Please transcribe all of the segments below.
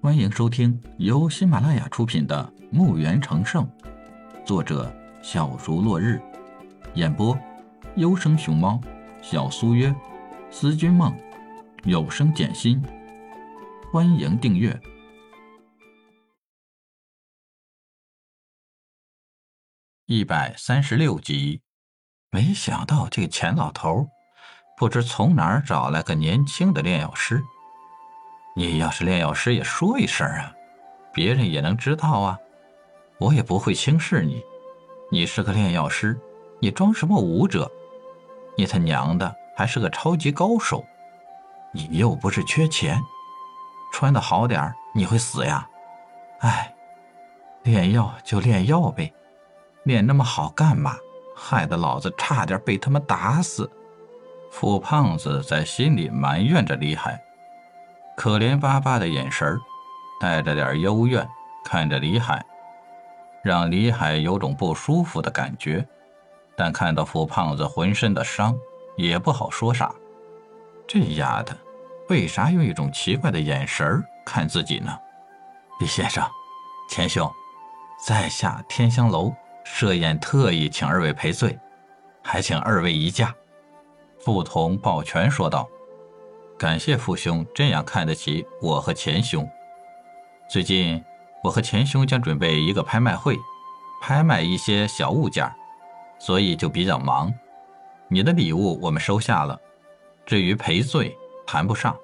欢迎收听由喜马拉雅出品的《墓园成圣》，作者小竹落日，演播优生熊猫、小苏约、思君梦、有声简心。欢迎订阅一百三十六集。没想到这个钱老头，不知从哪儿找来个年轻的炼药师。你要是炼药师，也说一声啊，别人也能知道啊。我也不会轻视你。你是个炼药师，你装什么武者？你他娘的还是个超级高手！你又不是缺钱，穿的好点你会死呀？哎，炼药就炼药呗，炼那么好干嘛？害得老子差点被他们打死。富胖子在心里埋怨着李海。可怜巴巴的眼神带着点幽怨看着李海，让李海有种不舒服的感觉。但看到付胖子浑身的伤，也不好说啥。这丫的，为啥用一种奇怪的眼神看自己呢？李先生，钱兄，在下天香楼设宴，特意请二位赔罪，还请二位移驾。傅彤抱拳说道。感谢父兄这样看得起我和钱兄。最近我和钱兄将准备一个拍卖会，拍卖一些小物件，所以就比较忙。你的礼物我们收下了，至于赔罪谈不上。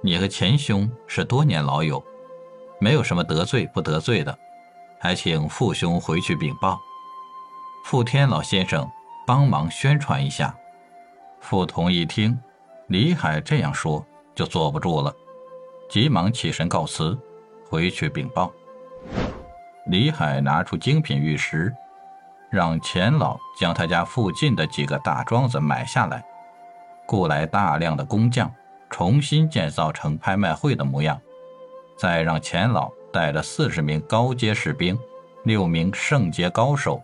你和钱兄是多年老友，没有什么得罪不得罪的，还请父兄回去禀报。傅天老先生帮忙宣传一下。傅同一听。李海这样说，就坐不住了，急忙起身告辞，回去禀报。李海拿出精品玉石，让钱老将他家附近的几个大庄子买下来，雇来大量的工匠，重新建造成拍卖会的模样，再让钱老带着四十名高阶士兵、六名圣阶高手，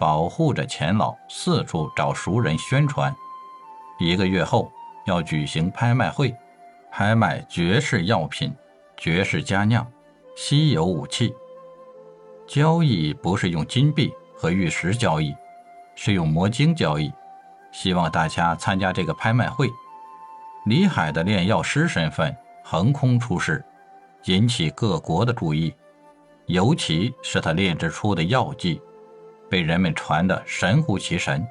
保护着钱老四处找熟人宣传。一个月后。要举行拍卖会，拍卖绝世药品、绝世佳酿、稀有武器。交易不是用金币和玉石交易，是用魔晶交易。希望大家参加这个拍卖会。李海的炼药师身份横空出世，引起各国的注意。尤其是他炼制出的药剂，被人们传得神乎其神。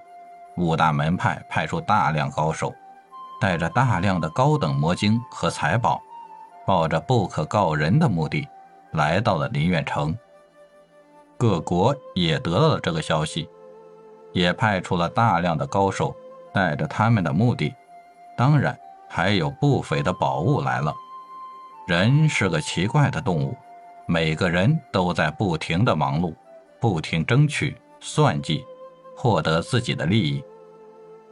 五大门派派出大量高手。带着大量的高等魔晶和财宝，抱着不可告人的目的，来到了林苑城。各国也得到了这个消息，也派出了大量的高手，带着他们的目的。当然，还有不菲的宝物来了。人是个奇怪的动物，每个人都在不停的忙碌，不停争取、算计，获得自己的利益。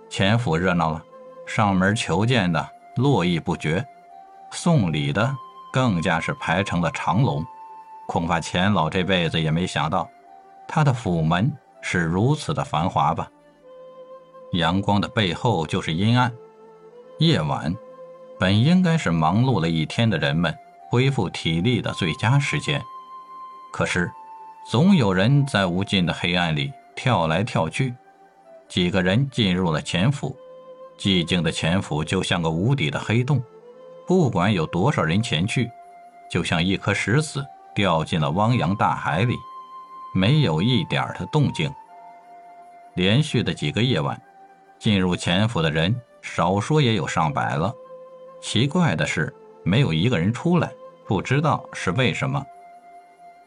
钱府热闹了。上门求见的络绎不绝，送礼的更加是排成了长龙。恐怕钱老这辈子也没想到，他的府门是如此的繁华吧。阳光的背后就是阴暗，夜晚本应该是忙碌了一天的人们恢复体力的最佳时间，可是总有人在无尽的黑暗里跳来跳去。几个人进入了钱府。寂静的潜府就像个无底的黑洞，不管有多少人前去，就像一颗石子掉进了汪洋大海里，没有一点的动静。连续的几个夜晚，进入潜府的人少说也有上百了。奇怪的是，没有一个人出来，不知道是为什么。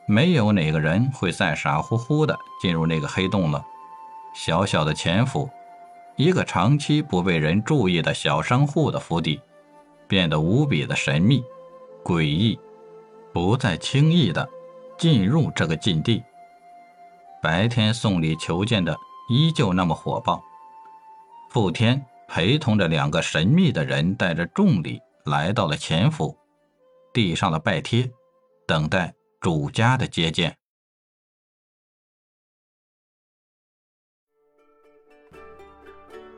没有哪个人会再傻乎乎的进入那个黑洞了。小小的潜府。一个长期不被人注意的小商户的府邸，变得无比的神秘、诡异，不再轻易的进入这个禁地。白天送礼求见的依旧那么火爆。傅天陪同着两个神秘的人，带着重礼来到了前府，递上了拜帖，等待主家的接见。